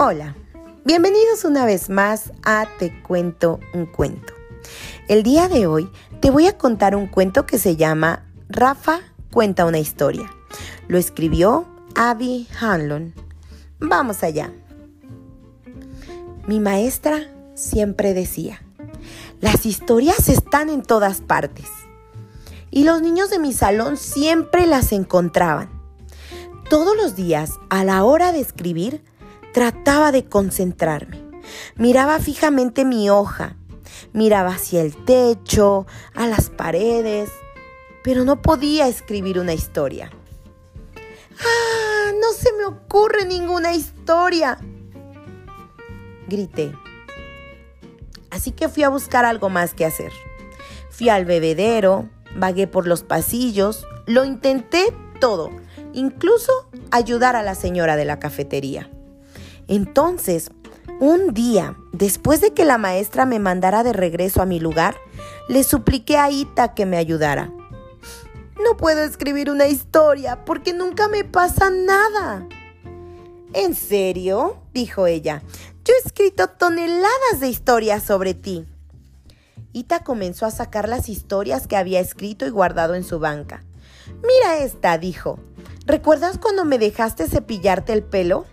Hola, bienvenidos una vez más a Te cuento un cuento. El día de hoy te voy a contar un cuento que se llama Rafa cuenta una historia. Lo escribió Abby Hanlon. Vamos allá. Mi maestra siempre decía, las historias están en todas partes. Y los niños de mi salón siempre las encontraban. Todos los días, a la hora de escribir, Trataba de concentrarme. Miraba fijamente mi hoja. Miraba hacia el techo, a las paredes, pero no podía escribir una historia. ¡Ah! No se me ocurre ninguna historia. Grité. Así que fui a buscar algo más que hacer. Fui al bebedero, vagué por los pasillos, lo intenté todo, incluso ayudar a la señora de la cafetería. Entonces, un día, después de que la maestra me mandara de regreso a mi lugar, le supliqué a Ita que me ayudara. No puedo escribir una historia porque nunca me pasa nada. ¿En serio? dijo ella. Yo he escrito toneladas de historias sobre ti. Ita comenzó a sacar las historias que había escrito y guardado en su banca. Mira esta, dijo. ¿Recuerdas cuando me dejaste cepillarte el pelo?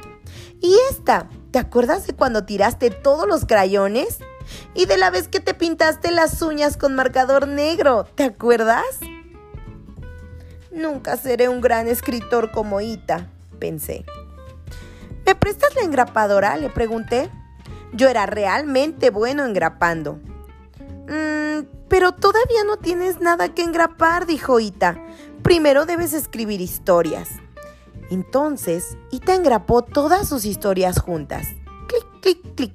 Y esta, ¿te acuerdas de cuando tiraste todos los crayones? Y de la vez que te pintaste las uñas con marcador negro, ¿te acuerdas? Nunca seré un gran escritor como Ita, pensé. ¿Me prestas la engrapadora? le pregunté. Yo era realmente bueno engrapando. Mm, pero todavía no tienes nada que engrapar, dijo Ita. Primero debes escribir historias. Entonces, Ita engrapó todas sus historias juntas. Clic, clic, clic.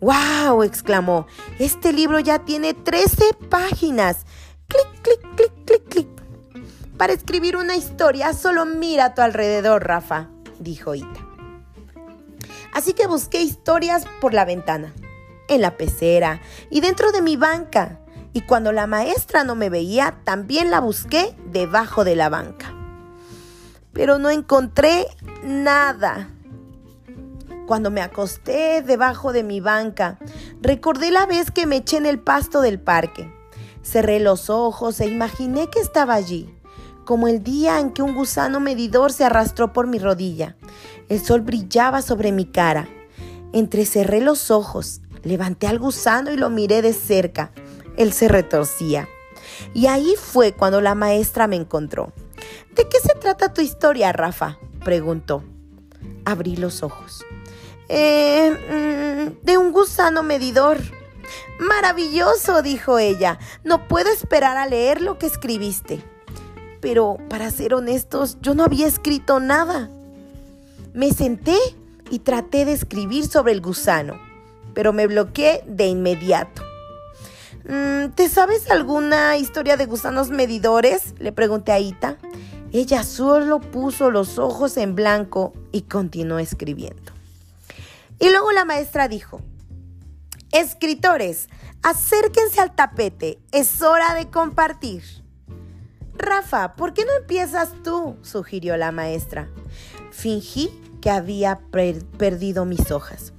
¡Wow! exclamó. Este libro ya tiene 13 páginas. Clic, clic, clic, clic, clic. Para escribir una historia, solo mira a tu alrededor, Rafa, dijo Ita. Así que busqué historias por la ventana, en la pecera y dentro de mi banca. Y cuando la maestra no me veía, también la busqué debajo de la banca pero no encontré nada. Cuando me acosté debajo de mi banca, recordé la vez que me eché en el pasto del parque. Cerré los ojos e imaginé que estaba allí, como el día en que un gusano medidor se arrastró por mi rodilla. El sol brillaba sobre mi cara. Entrecerré los ojos, levanté al gusano y lo miré de cerca. Él se retorcía. Y ahí fue cuando la maestra me encontró. ¿De qué se trata tu historia, Rafa? preguntó. Abrí los ojos. Eh, mm, de un gusano medidor. Maravilloso, dijo ella. No puedo esperar a leer lo que escribiste. Pero, para ser honestos, yo no había escrito nada. Me senté y traté de escribir sobre el gusano, pero me bloqueé de inmediato. Mm, ¿Te sabes alguna historia de gusanos medidores? Le pregunté a Ita. Ella solo puso los ojos en blanco y continuó escribiendo. Y luego la maestra dijo, escritores, acérquense al tapete, es hora de compartir. Rafa, ¿por qué no empiezas tú? sugirió la maestra. Fingí que había perdido mis hojas,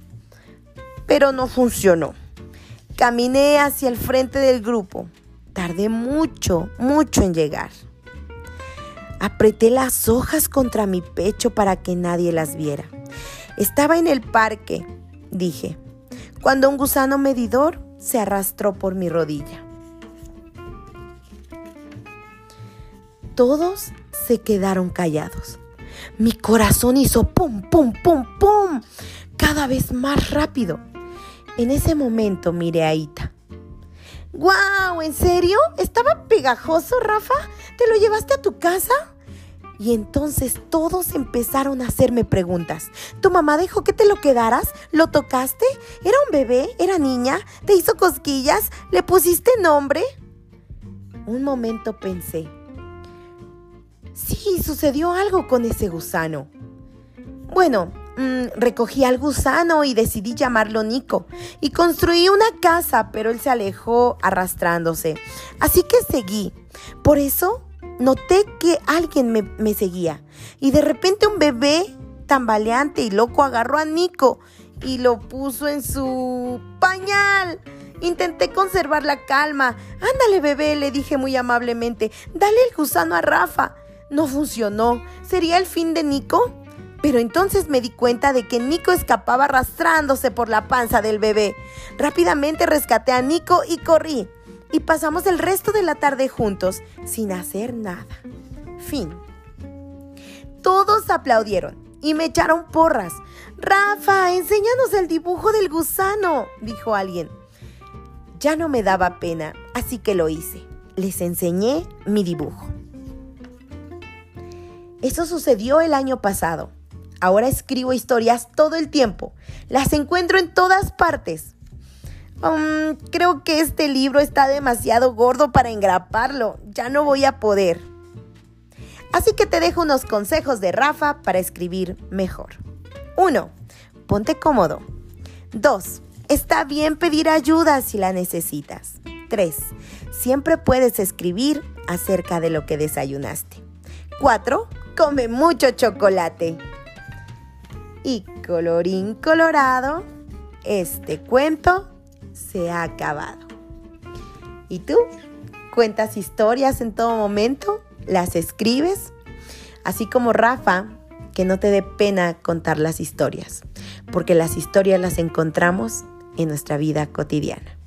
pero no funcionó. Caminé hacia el frente del grupo. Tardé mucho, mucho en llegar. Apreté las hojas contra mi pecho para que nadie las viera. Estaba en el parque, dije, cuando un gusano medidor se arrastró por mi rodilla. Todos se quedaron callados. Mi corazón hizo pum, pum, pum, pum, cada vez más rápido. En ese momento miré a Ita. ¡Guau! ¿En serio? ¿Estaba pegajoso, Rafa? ¿Te lo llevaste a tu casa? Y entonces todos empezaron a hacerme preguntas. ¿Tu mamá dejó que te lo quedaras? ¿Lo tocaste? ¿Era un bebé? ¿Era niña? ¿Te hizo cosquillas? ¿Le pusiste nombre? Un momento pensé. Sí, sucedió algo con ese gusano. Bueno, mm, recogí al gusano y decidí llamarlo Nico. Y construí una casa, pero él se alejó arrastrándose. Así que seguí. Por eso Noté que alguien me, seguía y de repente un bebé Tambaleante y loco agarró a Nico y lo puso en su pañal. Intenté conservar la calma. Ándale, bebé, le dije muy amablemente. Dale el gusano a Rafa. No funcionó. ¿Sería el fin de Nico? Pero entonces me di cuenta de que Nico escapaba arrastrándose por la panza del bebé. Rápidamente rescaté a Nico y corrí. Y pasamos el resto de la tarde juntos, sin hacer nada. Fin. Todos aplaudieron y me echaron porras. Rafa, enséñanos el dibujo del gusano, dijo alguien. Ya no me daba pena, así que lo hice. Les enseñé mi dibujo. Eso sucedió el año pasado. Ahora escribo historias todo el tiempo. Las encuentro en todas partes. Um, creo que este libro está demasiado gordo para engraparlo. Ya no voy a poder. Así que te dejo unos consejos de Rafa para escribir mejor. 1. Ponte cómodo. 2. Está bien pedir ayuda si la necesitas. 3. Siempre puedes escribir acerca de lo que desayunaste. 4. Come mucho chocolate. Y colorín colorado, este cuento se ha acabado. ¿Y tú? ¿Cuentas historias en todo momento? ¿Las escribes? Así como Rafa, que no te dé pena contar las historias, porque las historias las encontramos en nuestra vida cotidiana.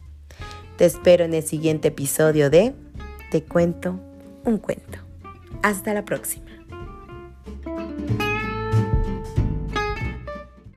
Te espero en el siguiente episodio de Te cuento un cuento. Hasta la próxima.